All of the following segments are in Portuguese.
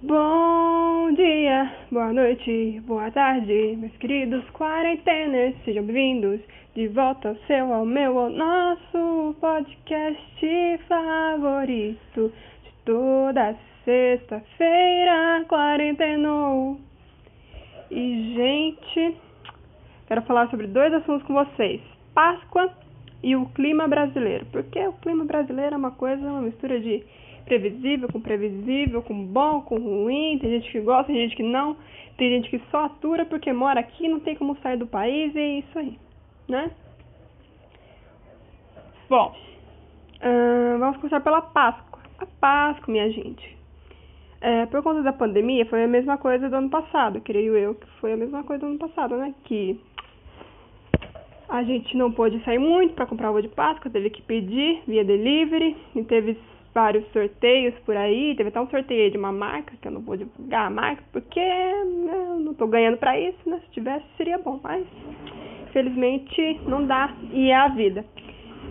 Bom dia, boa noite, boa tarde, meus queridos quarenteners, sejam bem-vindos de volta ao seu, ao meu, ao nosso podcast favorito de toda sexta-feira, quarentenou. E, gente, quero falar sobre dois assuntos com vocês: Páscoa e o clima brasileiro. Porque o clima brasileiro é uma coisa, uma mistura de previsível com previsível, com bom, com ruim, tem gente que gosta, tem gente que não, tem gente que só atura porque mora aqui, não tem como sair do país e é isso aí, né? Bom, vamos começar pela Páscoa. A Páscoa, minha gente. É, por conta da pandemia, foi a mesma coisa do ano passado, creio eu que foi a mesma coisa do ano passado, né? Que a gente não pôde sair muito para comprar ovo de Páscoa, teve que pedir via delivery, e teve vários sorteios por aí. Teve até um sorteio de uma marca, que eu não vou divulgar a marca, porque né, eu não estou ganhando para isso, né? Se tivesse seria bom, mas infelizmente não dá e é a vida.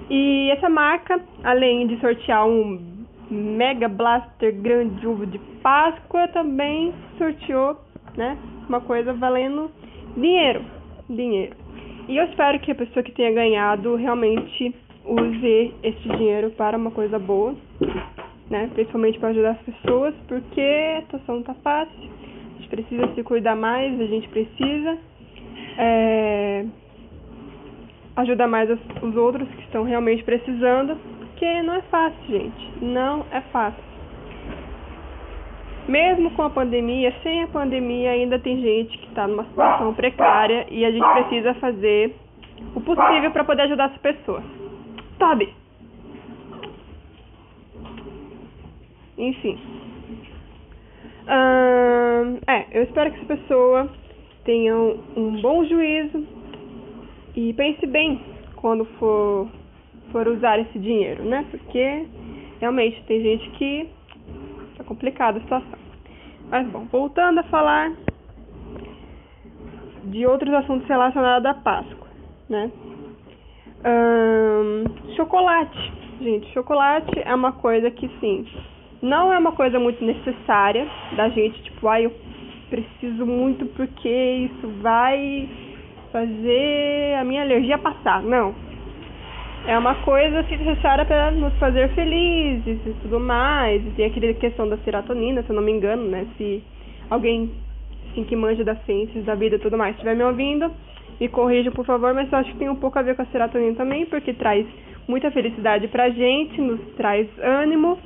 E essa marca, além de sortear um Mega Blaster grande ovo de Páscoa, também sorteou, né, uma coisa valendo dinheiro, dinheiro. E eu espero que a pessoa que tenha ganhado realmente use esse dinheiro para uma coisa boa, né? Principalmente para ajudar as pessoas, porque a situação não tá fácil. A gente precisa se cuidar mais, a gente precisa é, ajudar mais os outros que estão realmente precisando, porque não é fácil, gente. Não é fácil. Mesmo com a pandemia, sem a pandemia, ainda tem gente que está numa situação precária e a gente precisa fazer o possível para poder ajudar essa pessoa sabe? Enfim. Hum, é, eu espero que essa pessoa tenha um bom juízo e pense bem quando for, for usar esse dinheiro, né? Porque realmente tem gente que complicada a situação. Mas bom, voltando a falar de outros assuntos relacionados à Páscoa, né? chocolate. Gente, chocolate é uma coisa que, sim, não é uma coisa muito necessária da gente, tipo, ai, ah, eu preciso muito porque isso vai fazer a minha alergia passar. Não. É uma coisa assim, necessária para nos fazer felizes e tudo mais. E tem aquela questão da serotonina, se eu não me engano, né? Se alguém assim, que manja das ciências da vida e tudo mais estiver me ouvindo, me corrijam, por favor, mas eu acho que tem um pouco a ver com a serotonina também, porque traz muita felicidade pra gente, nos traz ânimo.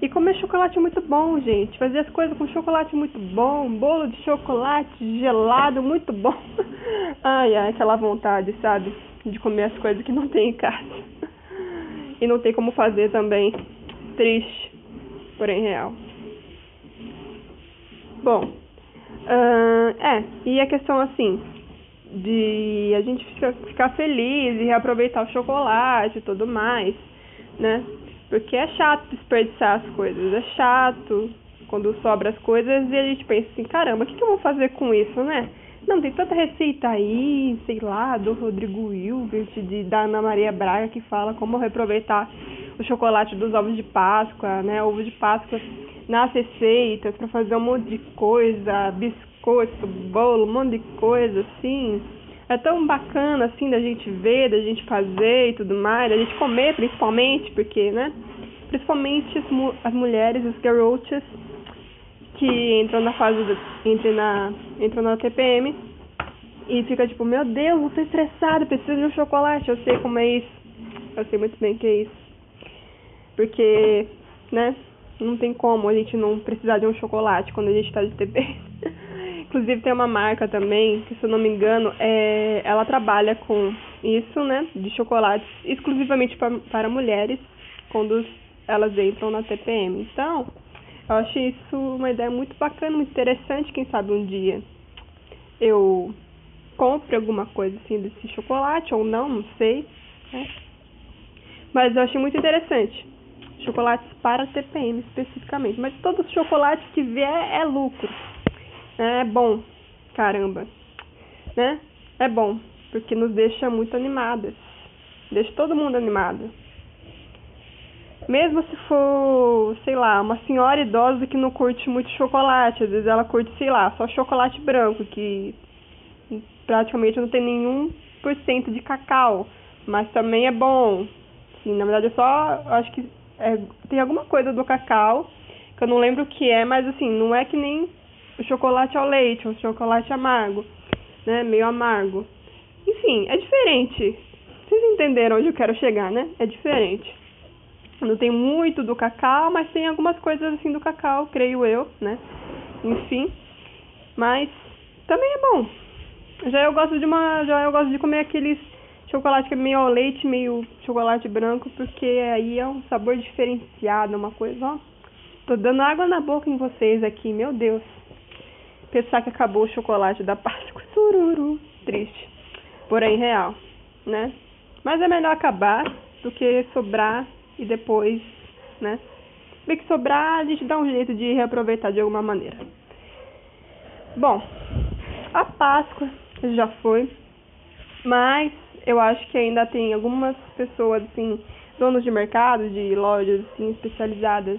E comer chocolate é muito bom, gente. Fazer as coisas com chocolate é muito bom. Bolo de chocolate gelado, muito bom. Ai, ai, aquela vontade, sabe? De comer as coisas que não tem em casa. E não tem como fazer também. Triste, porém real. Bom, uh, é, e a questão assim, de a gente ficar feliz e reaproveitar o chocolate e tudo mais, né? Porque é chato desperdiçar as coisas, é chato quando sobra as coisas e a gente pensa assim, caramba, o que, que eu vou fazer com isso, né? Não, tem tanta receita aí, sei lá, do Rodrigo Hilbert, de, da Ana Maria Braga, que fala como reaproveitar o chocolate dos ovos de Páscoa, né? Ovo de Páscoa nas receitas para fazer um monte de coisa, biscoito bolo, um monte de coisa assim. É tão bacana assim da gente ver, da gente fazer e tudo mais, da gente comer principalmente, porque, né? Principalmente as, mu as mulheres, os garotas que entram na fase do, entram na entram na TPM e fica tipo, meu Deus, eu tô estressada, preciso de um chocolate, eu sei como é isso. Eu sei muito bem que é isso. Porque, né, não tem como a gente não precisar de um chocolate quando a gente tá de TPM. Inclusive tem uma marca também, que se eu não me engano, é, ela trabalha com isso, né? De chocolates exclusivamente pra, para mulheres quando elas entram na TPM. Então, eu acho isso uma ideia muito bacana, muito interessante, quem sabe um dia eu compre alguma coisa assim desse chocolate ou não, não sei. Né? Mas eu achei muito interessante. Chocolates para TPM especificamente. Mas todos os chocolates que vier é lucro. É bom, caramba, né? É bom, porque nos deixa muito animadas. Deixa todo mundo animado. Mesmo se for, sei lá, uma senhora idosa que não curte muito chocolate, às vezes ela curte, sei lá, só chocolate branco, que praticamente não tem nenhum por cento de cacau, mas também é bom. Sim, na verdade é só, acho que é, tem alguma coisa do cacau, que eu não lembro o que é, mas assim, não é que nem o chocolate ao leite, o chocolate amargo, né, meio amargo. Enfim, é diferente. Vocês entenderam onde eu quero chegar, né? É diferente. Não tem muito do cacau, mas tem algumas coisas assim do cacau, creio eu, né? Enfim. Mas também é bom. Já eu gosto de uma, já eu gosto de comer aqueles chocolate que é meio ao leite, meio chocolate branco, porque aí é um sabor diferenciado, uma coisa, ó. Tô dando água na boca em vocês aqui, meu Deus. Pensar que acabou o chocolate da Páscoa, sururu, triste. Porém real, né? Mas é melhor acabar do que sobrar e depois, né? Se que sobrar, a gente dá um jeito de reaproveitar de alguma maneira. Bom, a Páscoa já foi, mas eu acho que ainda tem algumas pessoas, assim, donos de mercado, de lojas, assim, especializadas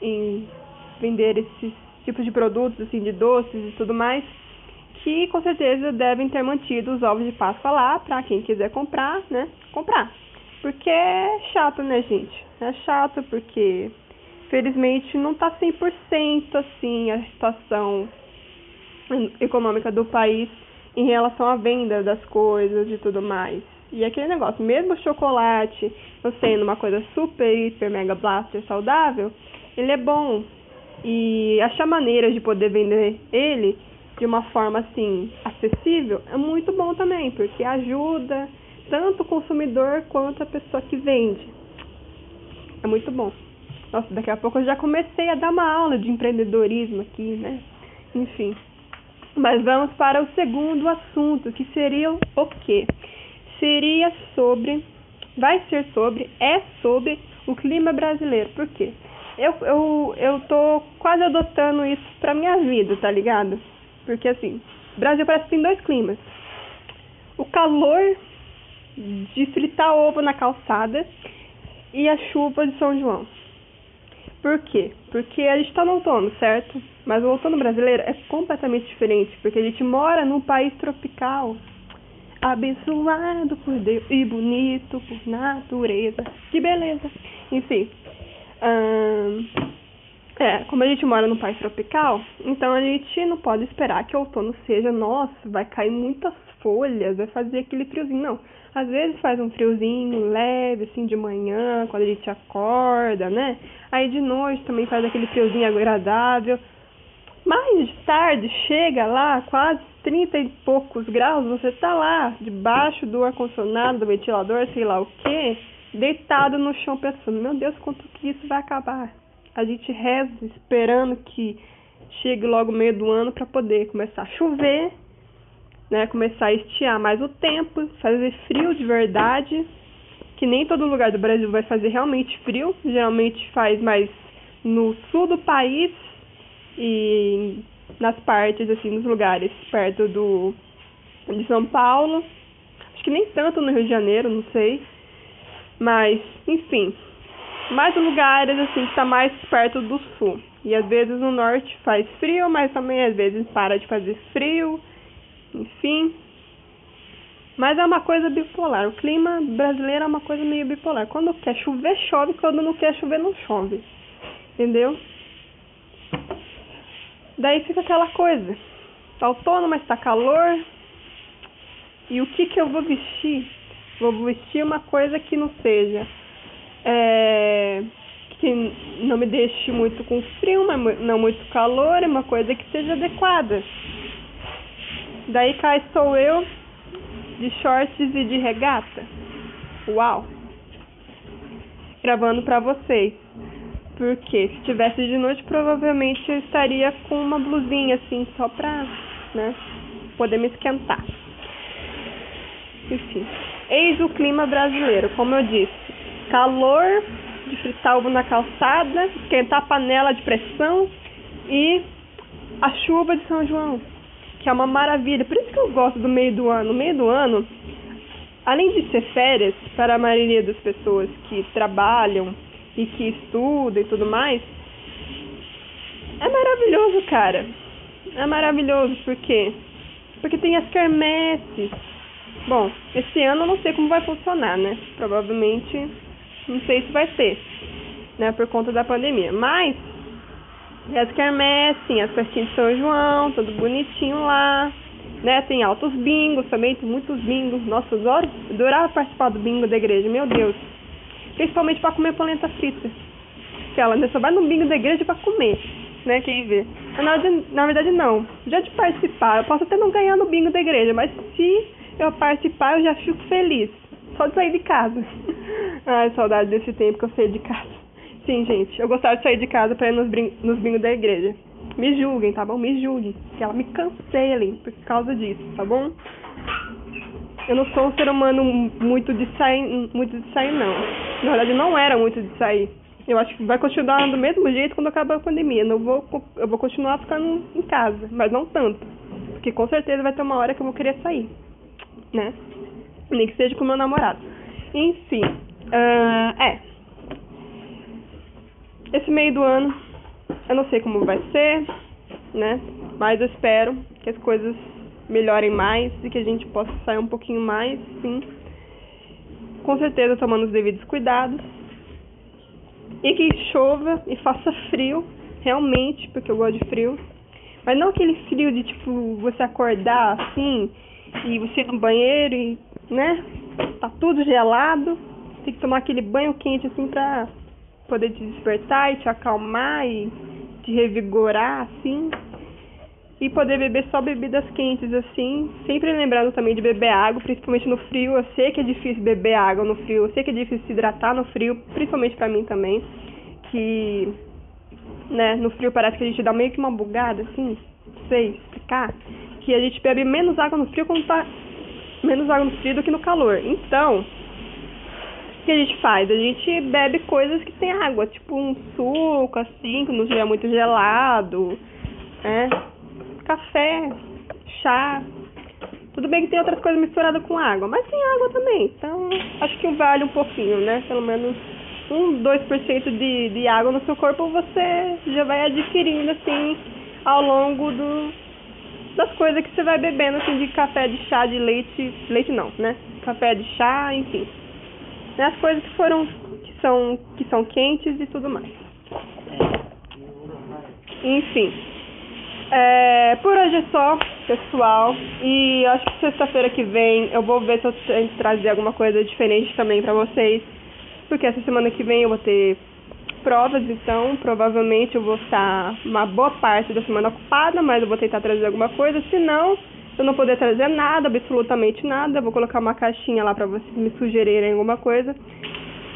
em vender esses tipos de produtos, assim, de doces e tudo mais, que com certeza devem ter mantido os ovos de Páscoa lá para quem quiser comprar, né, comprar. Porque é chato, né, gente? É chato porque, felizmente, não tá 100% assim a situação econômica do país em relação à venda das coisas e tudo mais. E aquele negócio, mesmo o chocolate sendo uma coisa super, hiper, mega blaster saudável, ele é bom. E achar maneiras de poder vender ele de uma forma assim acessível é muito bom também, porque ajuda tanto o consumidor quanto a pessoa que vende. É muito bom. Nossa, daqui a pouco eu já comecei a dar uma aula de empreendedorismo aqui, né? Enfim. Mas vamos para o segundo assunto, que seria o quê? Seria sobre, vai ser sobre, é sobre o clima brasileiro. Por quê? Eu, eu, eu tô quase adotando isso pra minha vida, tá ligado? Porque assim, o Brasil parece que tem dois climas. O calor de fritar ovo na calçada e a chuva de São João. Por quê? Porque a gente está no outono, certo? Mas o outono brasileiro é completamente diferente, porque a gente mora num país tropical, abençoado por Deus e bonito por natureza. Que beleza! Enfim, hum, é, como a gente mora num país tropical, então a gente não pode esperar que o outono seja, nossa, vai cair muitas folhas, vai fazer aquele friozinho. Não. Às vezes faz um friozinho leve, assim, de manhã, quando a gente acorda, né? Aí de noite também faz aquele friozinho agradável. Mais de tarde, chega lá, quase 30 e poucos graus, você tá lá, debaixo do ar-condicionado, do ventilador, sei lá o quê, deitado no chão pensando, meu Deus, quanto que isso vai acabar? A gente reza esperando que chegue logo o meio do ano para poder começar a chover né, começar a estiar mais o tempo, fazer frio de verdade, que nem todo lugar do Brasil vai fazer realmente frio, geralmente faz mais no sul do país e nas partes assim, nos lugares perto do de São Paulo. Acho que nem tanto no Rio de Janeiro, não sei. Mas, enfim, mais lugares assim que está mais perto do sul. E às vezes no norte faz frio, mas também às vezes para de fazer frio enfim. Mas é uma coisa bipolar. O clima brasileiro é uma coisa meio bipolar. Quando quer chover, chove. Quando não quer chover, não chove. Entendeu? Daí fica aquela coisa. Tá outono, mas tá calor. E o que que eu vou vestir? Vou vestir uma coisa que não seja. É, que não me deixe muito com frio, mas não muito calor. É uma coisa que seja adequada. Daí cá estou eu, de shorts e de regata. Uau! Gravando pra vocês. Porque se tivesse de noite, provavelmente eu estaria com uma blusinha assim, só pra, né, poder me esquentar. Enfim, eis o clima brasileiro, como eu disse. Calor de fritar ovo na calçada, esquentar a panela de pressão e a chuva de São João que é uma maravilha. Por isso que eu gosto do meio do ano. O meio do ano, além de ser férias para a maioria das pessoas que trabalham e que estuda e tudo mais, é maravilhoso, cara. É maravilhoso, por quê? Porque tem as quermesses. Bom, esse ano eu não sei como vai funcionar, né? Provavelmente não sei se vai ter, né? Por conta da pandemia. Mas as quermesses, as festinhas de São João, tudo bonitinho lá. Né, tem altos bingos também, tem muitos bingos. Nossa, adoro, adorava participar do bingo da igreja, meu Deus. Principalmente para comer polenta frita. Aquela, né? Só vai no bingo da igreja para comer né? Quem vê. Na na verdade, não. Já de participar, eu posso até não ganhar no bingo da igreja, mas se eu participar, eu já fico feliz. Só de sair de casa. Ai, saudade desse tempo que eu saí de casa. Sim, gente, eu gostava de sair de casa para ir nos, nos bingos da igreja. Me julguem, tá bom? Me julguem. Que ela me cancelem por causa disso, tá bom? Eu não sou um ser humano muito de sair, muito de sair não. Na verdade, não era muito de sair. Eu acho que vai continuar do mesmo jeito quando acabar a pandemia. Não vou, eu vou continuar ficando em casa, mas não tanto. Porque com certeza vai ter uma hora que eu vou querer sair, né? Nem que seja com meu namorado. Enfim, uh, é. Esse meio do ano, eu não sei como vai ser, né? Mas eu espero que as coisas melhorem mais e que a gente possa sair um pouquinho mais, sim. Com certeza tomando os devidos cuidados e que chova e faça frio, realmente, porque eu gosto de frio. Mas não aquele frio de tipo você acordar assim e você ir no banheiro e, né? Tá tudo gelado. Tem que tomar aquele banho quente assim pra poder te despertar e te acalmar e te revigorar assim. E poder beber só bebidas quentes assim. Sempre lembrando também de beber água, principalmente no frio. Eu sei que é difícil beber água no frio, eu sei que é difícil se hidratar no frio, principalmente para mim também que, né, no frio parece que a gente dá meio que uma bugada, assim, não sei explicar, que a gente bebe menos água no frio quando tá menos água no frio do que no calor. Então, o que a gente faz? A gente bebe coisas que tem água, tipo um suco, assim, que não estiver muito gelado, né? Café, chá. Tudo bem que tem outras coisas misturadas com água, mas tem água também. Então, acho que vale um pouquinho, né? Pelo menos um, 2% de, de água no seu corpo, você já vai adquirindo assim ao longo do, das coisas que você vai bebendo, assim, de café, de chá, de leite, leite não, né? Café de chá, enfim. Né? As coisas que foram, que são, que são quentes e tudo mais. Enfim. É, por hoje é só, pessoal. E acho que sexta-feira que vem eu vou ver se eu trazer alguma coisa diferente também pra vocês porque essa semana que vem eu vou ter provas, então provavelmente eu vou estar uma boa parte da semana ocupada, mas eu vou tentar trazer alguma coisa, se não, eu não poder trazer nada, absolutamente nada, eu vou colocar uma caixinha lá para vocês me sugerirem alguma coisa.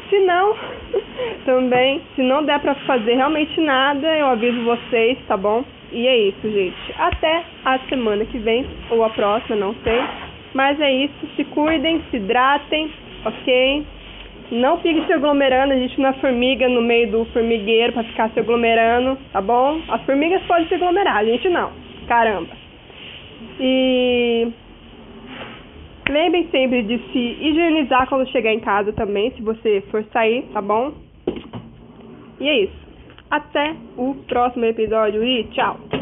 Se não, também, se não der para fazer realmente nada, eu aviso vocês, tá bom? E é isso, gente. Até a semana que vem, ou a próxima, não sei. Mas é isso, se cuidem, se hidratem, ok? Não fique se aglomerando, a gente não é formiga no meio do formigueiro para ficar se aglomerando, tá bom? As formigas podem se aglomerar, a gente não. Caramba. E lembrem sempre de se higienizar quando chegar em casa também, se você for sair, tá bom? E é isso. Até o próximo episódio e tchau!